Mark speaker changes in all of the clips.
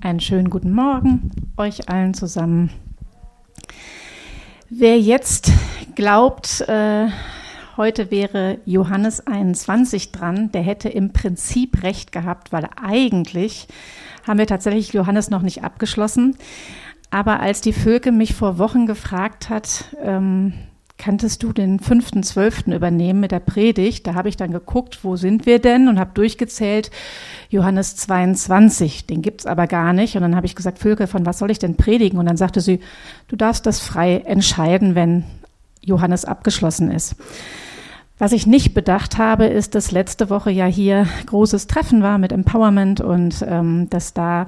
Speaker 1: Einen schönen guten Morgen euch allen zusammen. Wer jetzt glaubt, äh, heute wäre Johannes 21 dran, der hätte im Prinzip recht gehabt, weil eigentlich haben wir tatsächlich Johannes noch nicht abgeschlossen. Aber als die Völke mich vor Wochen gefragt hat, ähm, kanntest du den fünften, zwölften übernehmen mit der Predigt? Da habe ich dann geguckt, wo sind wir denn und habe durchgezählt, Johannes 22, den gibt es aber gar nicht. Und dann habe ich gesagt, Völke, von was soll ich denn predigen? Und dann sagte sie, du darfst das frei entscheiden, wenn Johannes abgeschlossen ist. Was ich nicht bedacht habe, ist, dass letzte Woche ja hier großes Treffen war mit Empowerment und ähm, dass da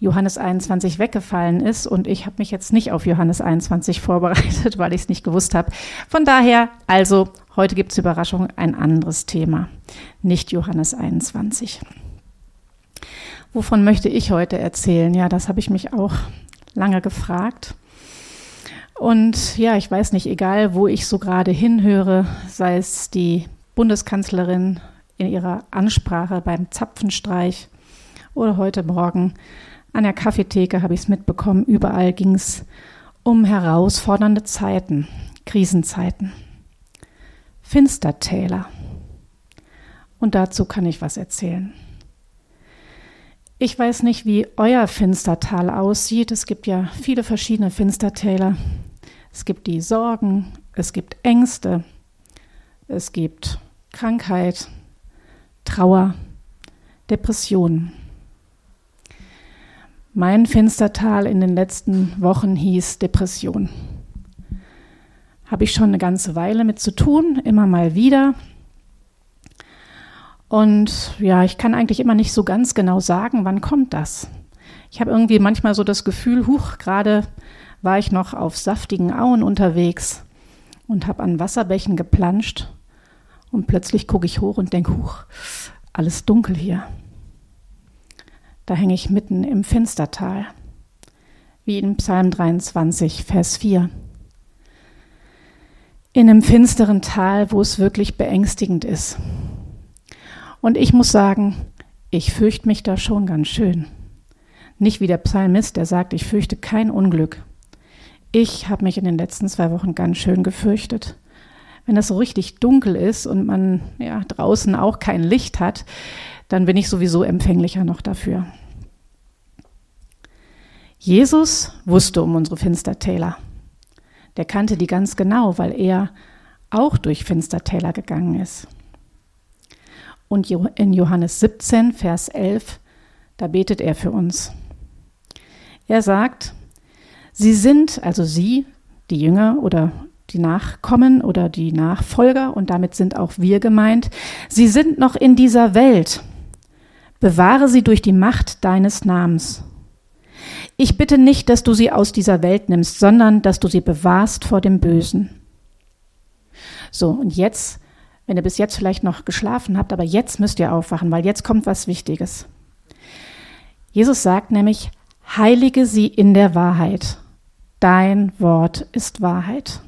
Speaker 1: Johannes 21 weggefallen ist und ich habe mich jetzt nicht auf Johannes 21 vorbereitet, weil ich es nicht gewusst habe. Von daher, also heute gibt es Überraschung ein anderes Thema, nicht Johannes 21. Wovon möchte ich heute erzählen? Ja, das habe ich mich auch lange gefragt. Und ja, ich weiß nicht, egal wo ich so gerade hinhöre, sei es die Bundeskanzlerin in ihrer Ansprache beim Zapfenstreich oder heute Morgen an der Kaffeetheke habe ich es mitbekommen, überall ging es um herausfordernde Zeiten, Krisenzeiten, Finstertäler. Und dazu kann ich was erzählen. Ich weiß nicht, wie euer Finstertal aussieht. Es gibt ja viele verschiedene Finstertäler. Es gibt die Sorgen, es gibt Ängste, es gibt Krankheit, Trauer, Depressionen. Mein Finstertal in den letzten Wochen hieß Depression. Habe ich schon eine ganze Weile mit zu tun, immer mal wieder. Und ja, ich kann eigentlich immer nicht so ganz genau sagen, wann kommt das. Ich habe irgendwie manchmal so das Gefühl, huch, gerade war ich noch auf saftigen Auen unterwegs und habe an Wasserbächen geplanscht und plötzlich gucke ich hoch und denke, huch, alles dunkel hier. Da hänge ich mitten im Finstertal, wie in Psalm 23, Vers 4. In einem finsteren Tal, wo es wirklich beängstigend ist. Und ich muss sagen, ich fürchte mich da schon ganz schön. Nicht wie der Psalmist, der sagt, ich fürchte kein Unglück. Ich habe mich in den letzten zwei Wochen ganz schön gefürchtet. Wenn es so richtig dunkel ist und man ja, draußen auch kein Licht hat, dann bin ich sowieso empfänglicher noch dafür. Jesus wusste um unsere Finstertäler. Der kannte die ganz genau, weil er auch durch Finstertäler gegangen ist. Und in Johannes 17, Vers 11, da betet er für uns. Er sagt, Sie sind, also Sie, die Jünger oder die Nachkommen oder die Nachfolger, und damit sind auch wir gemeint, Sie sind noch in dieser Welt. Bewahre sie durch die Macht deines Namens. Ich bitte nicht, dass du sie aus dieser Welt nimmst, sondern dass du sie bewahrst vor dem Bösen. So, und jetzt wenn ihr bis jetzt vielleicht noch geschlafen habt, aber jetzt müsst ihr aufwachen, weil jetzt kommt was Wichtiges. Jesus sagt nämlich, heilige sie in der Wahrheit. Dein Wort ist Wahrheit.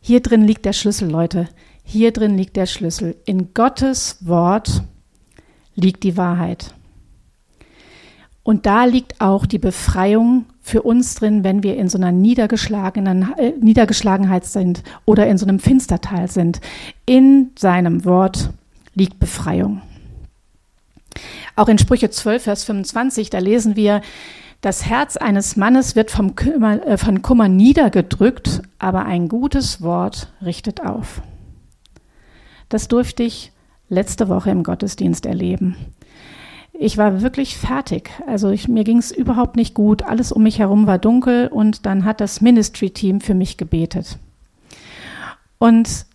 Speaker 1: Hier drin liegt der Schlüssel, Leute. Hier drin liegt der Schlüssel. In Gottes Wort liegt die Wahrheit. Und da liegt auch die Befreiung für uns drin, wenn wir in so einer niedergeschlagenen, äh, Niedergeschlagenheit sind oder in so einem Finstertal sind. In seinem Wort liegt Befreiung. Auch in Sprüche 12, Vers 25, da lesen wir, das Herz eines Mannes wird vom Kummer, äh, von Kummer niedergedrückt, aber ein gutes Wort richtet auf. Das durfte ich letzte Woche im Gottesdienst erleben ich war wirklich fertig. Also ich, mir ging es überhaupt nicht gut. Alles um mich herum war dunkel und dann hat das Ministry-Team für mich gebetet. Und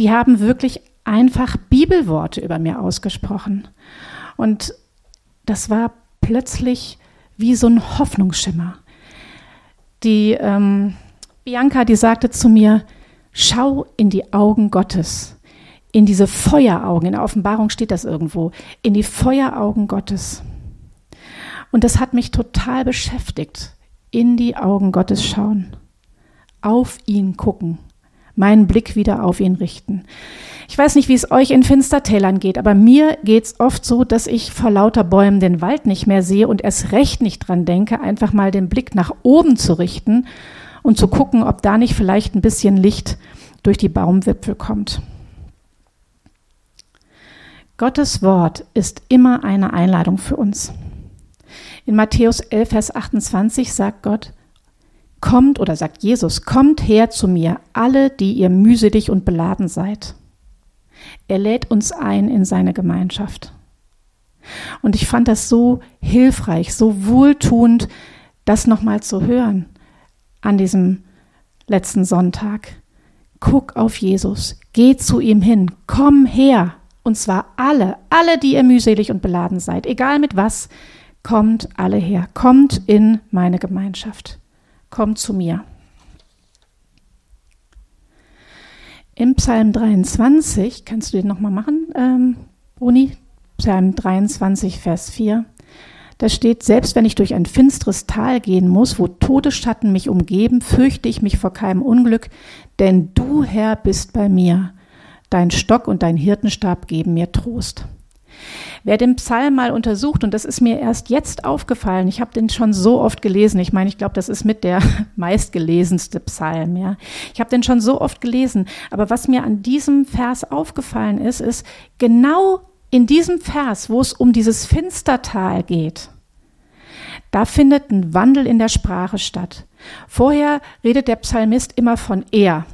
Speaker 1: die haben wirklich einfach Bibelworte über mir ausgesprochen. Und das war plötzlich wie so ein Hoffnungsschimmer. Die ähm, Bianca, die sagte zu mir, schau in die Augen Gottes in diese Feueraugen, in der Offenbarung steht das irgendwo, in die Feueraugen Gottes. Und das hat mich total beschäftigt. In die Augen Gottes schauen, auf ihn gucken, meinen Blick wieder auf ihn richten. Ich weiß nicht, wie es euch in Finstertälern geht, aber mir geht's oft so, dass ich vor lauter Bäumen den Wald nicht mehr sehe und erst recht nicht dran denke, einfach mal den Blick nach oben zu richten und zu gucken, ob da nicht vielleicht ein bisschen Licht durch die Baumwipfel kommt. Gottes Wort ist immer eine Einladung für uns. In Matthäus 11, Vers 28 sagt Gott, Kommt oder sagt Jesus, kommt her zu mir, alle, die ihr mühselig und beladen seid. Er lädt uns ein in seine Gemeinschaft. Und ich fand das so hilfreich, so wohltuend, das nochmal zu hören an diesem letzten Sonntag. Guck auf Jesus, geh zu ihm hin, komm her. Und zwar alle, alle, die ihr mühselig und beladen seid, egal mit was, kommt alle her, kommt in meine Gemeinschaft komm zu mir. Im Psalm 23, kannst du den nochmal machen, ähm, Bruni? Psalm 23, Vers 4. Da steht, selbst wenn ich durch ein finsteres Tal gehen muss, wo Todesschatten mich umgeben, fürchte ich mich vor keinem Unglück, denn du, Herr, bist bei mir. Dein Stock und dein Hirtenstab geben mir Trost. Wer den Psalm mal untersucht, und das ist mir erst jetzt aufgefallen, ich habe den schon so oft gelesen, ich meine, ich glaube, das ist mit der meistgelesenste Psalm, ja. Ich habe den schon so oft gelesen, aber was mir an diesem Vers aufgefallen ist, ist genau in diesem Vers, wo es um dieses Finstertal geht, da findet ein Wandel in der Sprache statt. Vorher redet der Psalmist immer von er,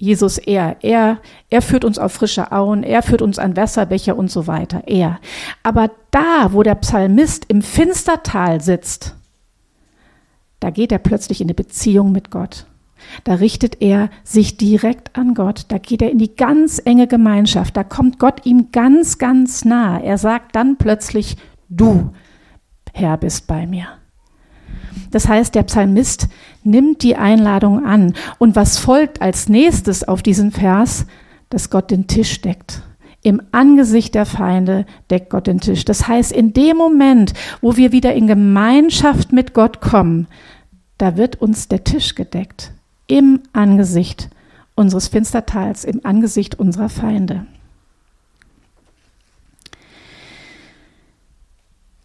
Speaker 1: Jesus er. Er, er führt uns auf frische Auen, er führt uns an Wasserbecher und so weiter. Er. Aber da, wo der Psalmist im Finstertal sitzt, da geht er plötzlich in eine Beziehung mit Gott. Da richtet er sich direkt an Gott. Da geht er in die ganz enge Gemeinschaft. Da kommt Gott ihm ganz, ganz nah. Er sagt dann plötzlich, du, Herr, bist bei mir. Das heißt, der Psalmist nimmt die Einladung an. Und was folgt als nächstes auf diesen Vers? Dass Gott den Tisch deckt. Im Angesicht der Feinde deckt Gott den Tisch. Das heißt, in dem Moment, wo wir wieder in Gemeinschaft mit Gott kommen, da wird uns der Tisch gedeckt. Im Angesicht unseres Finstertals, im Angesicht unserer Feinde.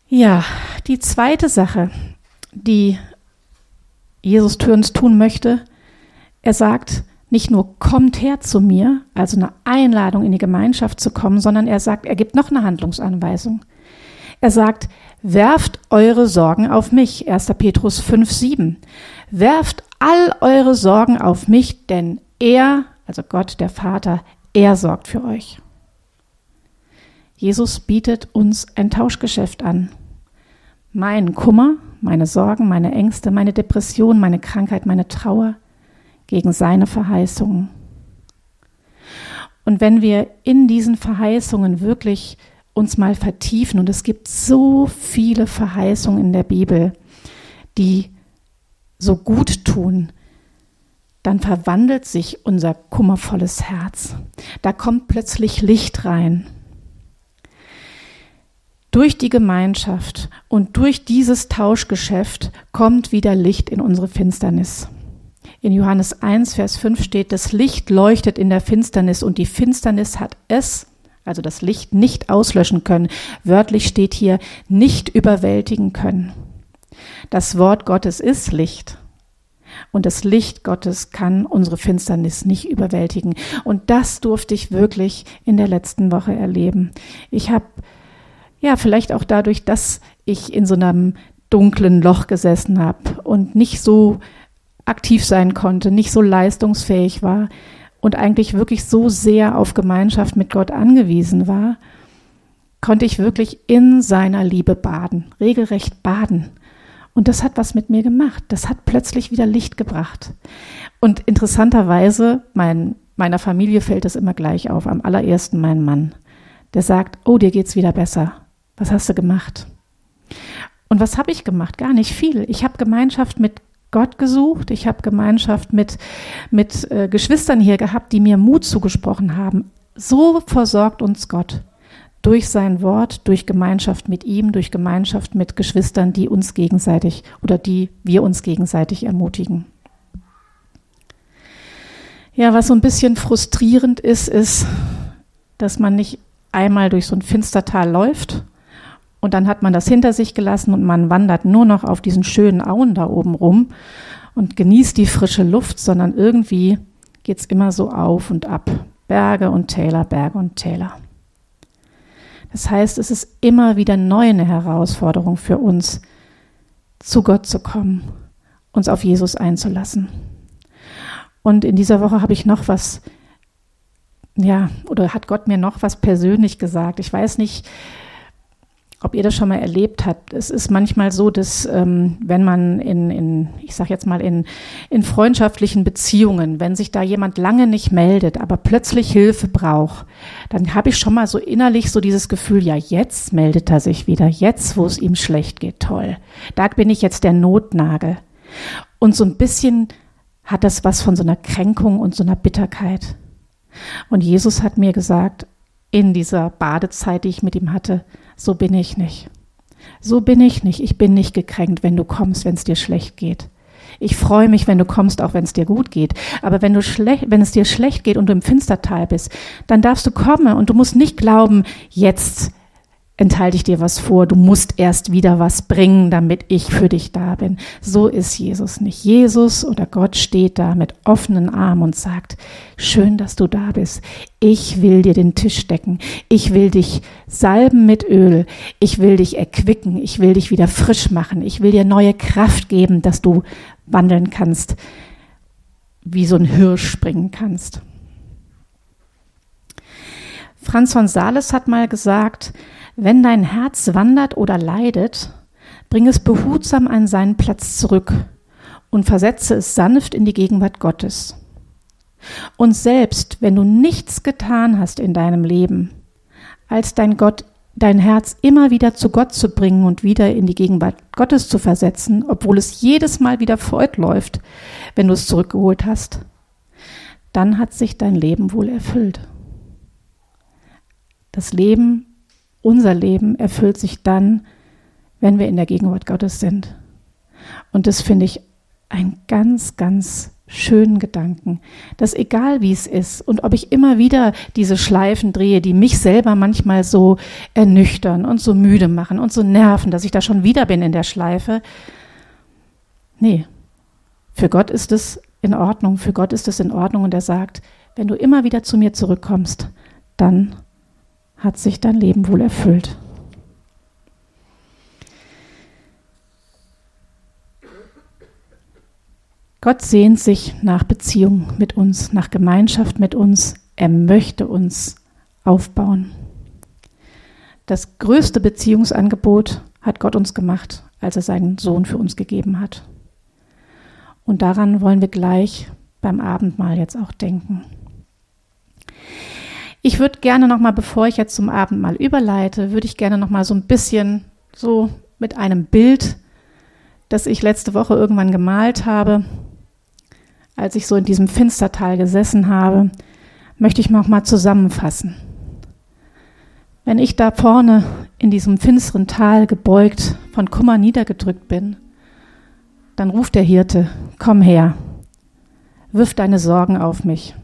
Speaker 1: Ja, die zweite Sache, die Jesus uns tun möchte. Er sagt nicht nur kommt her zu mir, also eine Einladung in die Gemeinschaft zu kommen, sondern er sagt, er gibt noch eine Handlungsanweisung. Er sagt, werft eure Sorgen auf mich, 1. Petrus 5, 7. Werft all eure Sorgen auf mich, denn er, also Gott, der Vater, er sorgt für euch. Jesus bietet uns ein Tauschgeschäft an. Mein Kummer, meine Sorgen, meine Ängste, meine Depression, meine Krankheit, meine Trauer gegen seine Verheißungen. Und wenn wir in diesen Verheißungen wirklich uns mal vertiefen, und es gibt so viele Verheißungen in der Bibel, die so gut tun, dann verwandelt sich unser kummervolles Herz. Da kommt plötzlich Licht rein durch die Gemeinschaft und durch dieses Tauschgeschäft kommt wieder Licht in unsere Finsternis. In Johannes 1, Vers 5 steht, das Licht leuchtet in der Finsternis und die Finsternis hat es, also das Licht, nicht auslöschen können. Wörtlich steht hier, nicht überwältigen können. Das Wort Gottes ist Licht. Und das Licht Gottes kann unsere Finsternis nicht überwältigen. Und das durfte ich wirklich in der letzten Woche erleben. Ich habe ja, vielleicht auch dadurch, dass ich in so einem dunklen Loch gesessen habe und nicht so aktiv sein konnte, nicht so leistungsfähig war und eigentlich wirklich so sehr auf Gemeinschaft mit Gott angewiesen war, konnte ich wirklich in seiner Liebe baden, regelrecht baden. Und das hat was mit mir gemacht. Das hat plötzlich wieder Licht gebracht. Und interessanterweise, mein, meiner Familie fällt es immer gleich auf, am allerersten mein Mann. Der sagt, oh, dir geht's wieder besser. Was hast du gemacht? Und was habe ich gemacht? Gar nicht viel. Ich habe Gemeinschaft mit Gott gesucht. Ich habe Gemeinschaft mit, mit äh, Geschwistern hier gehabt, die mir Mut zugesprochen haben. So versorgt uns Gott. Durch sein Wort, durch Gemeinschaft mit ihm, durch Gemeinschaft mit Geschwistern, die uns gegenseitig oder die wir uns gegenseitig ermutigen. Ja, was so ein bisschen frustrierend ist, ist, dass man nicht einmal durch so ein Finstertal läuft und dann hat man das hinter sich gelassen und man wandert nur noch auf diesen schönen Auen da oben rum und genießt die frische Luft, sondern irgendwie geht es immer so auf und ab. Berge und Täler, Berge und Täler. Das heißt, es ist immer wieder neu eine Herausforderung für uns, zu Gott zu kommen, uns auf Jesus einzulassen. Und in dieser Woche habe ich noch was, ja, oder hat Gott mir noch was persönlich gesagt. Ich weiß nicht, ob ihr das schon mal erlebt habt. Es ist manchmal so, dass ähm, wenn man in, in ich sage jetzt mal, in, in freundschaftlichen Beziehungen, wenn sich da jemand lange nicht meldet, aber plötzlich Hilfe braucht, dann habe ich schon mal so innerlich so dieses Gefühl, ja, jetzt meldet er sich wieder, jetzt, wo es ihm schlecht geht, toll. Da bin ich jetzt der Notnagel. Und so ein bisschen hat das was von so einer Kränkung und so einer Bitterkeit. Und Jesus hat mir gesagt, in dieser Badezeit, die ich mit ihm hatte, so bin ich nicht. So bin ich nicht. Ich bin nicht gekränkt, wenn du kommst, wenn es dir schlecht geht. Ich freue mich, wenn du kommst, auch wenn es dir gut geht. Aber wenn, du wenn es dir schlecht geht und du im Finstertal bist, dann darfst du kommen und du musst nicht glauben, jetzt enthalte ich dir was vor, du musst erst wieder was bringen, damit ich für dich da bin. So ist Jesus nicht. Jesus oder Gott steht da mit offenen Armen und sagt, schön, dass du da bist. Ich will dir den Tisch decken. Ich will dich salben mit Öl. Ich will dich erquicken. Ich will dich wieder frisch machen. Ich will dir neue Kraft geben, dass du wandeln kannst, wie so ein Hirsch springen kannst. Franz von Sales hat mal gesagt, wenn dein Herz wandert oder leidet, bring es behutsam an seinen Platz zurück und versetze es sanft in die Gegenwart Gottes. Und selbst wenn du nichts getan hast in deinem Leben, als dein Gott, dein Herz immer wieder zu Gott zu bringen und wieder in die Gegenwart Gottes zu versetzen, obwohl es jedes Mal wieder fort läuft, wenn du es zurückgeholt hast, dann hat sich dein Leben wohl erfüllt. Das Leben unser Leben erfüllt sich dann, wenn wir in der Gegenwart Gottes sind. Und das finde ich einen ganz, ganz schönen Gedanken, dass egal wie es ist und ob ich immer wieder diese Schleifen drehe, die mich selber manchmal so ernüchtern und so müde machen und so nerven, dass ich da schon wieder bin in der Schleife. Nee, für Gott ist es in Ordnung, für Gott ist es in Ordnung und er sagt, wenn du immer wieder zu mir zurückkommst, dann hat sich dein Leben wohl erfüllt. Gott sehnt sich nach Beziehung mit uns, nach Gemeinschaft mit uns. Er möchte uns aufbauen. Das größte Beziehungsangebot hat Gott uns gemacht, als er seinen Sohn für uns gegeben hat. Und daran wollen wir gleich beim Abendmahl jetzt auch denken. Ich würde gerne noch mal, bevor ich jetzt zum Abendmahl überleite, würde ich gerne noch mal so ein bisschen so mit einem Bild, das ich letzte Woche irgendwann gemalt habe, als ich so in diesem Finstertal gesessen habe, möchte ich noch mal zusammenfassen. Wenn ich da vorne in diesem finsteren Tal gebeugt, von Kummer niedergedrückt bin, dann ruft der Hirte, komm her, wirf deine Sorgen auf mich.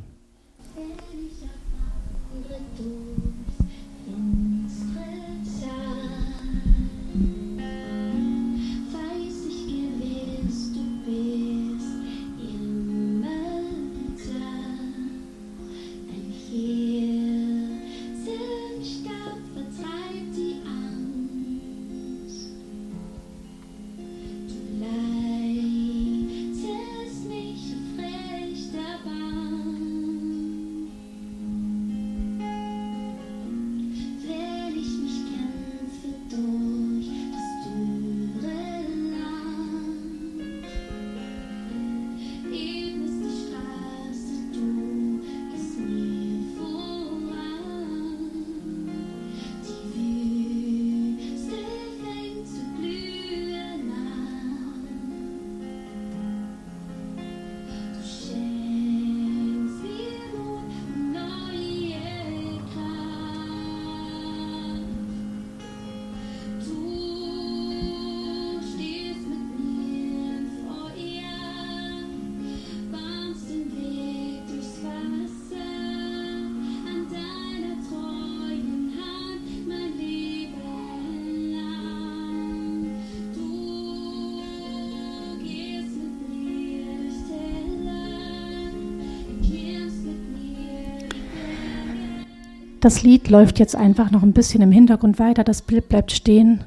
Speaker 1: Das Lied läuft jetzt einfach noch ein bisschen im Hintergrund weiter, das Bild bleibt stehen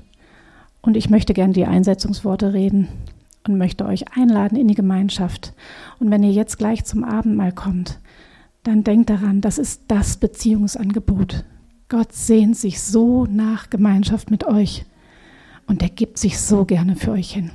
Speaker 1: und ich möchte gerne die Einsetzungsworte reden und möchte euch einladen in die Gemeinschaft. Und wenn ihr jetzt gleich zum Abendmahl kommt, dann denkt daran, das ist das Beziehungsangebot. Gott sehnt sich so nach Gemeinschaft mit euch und er gibt sich so gerne für euch hin.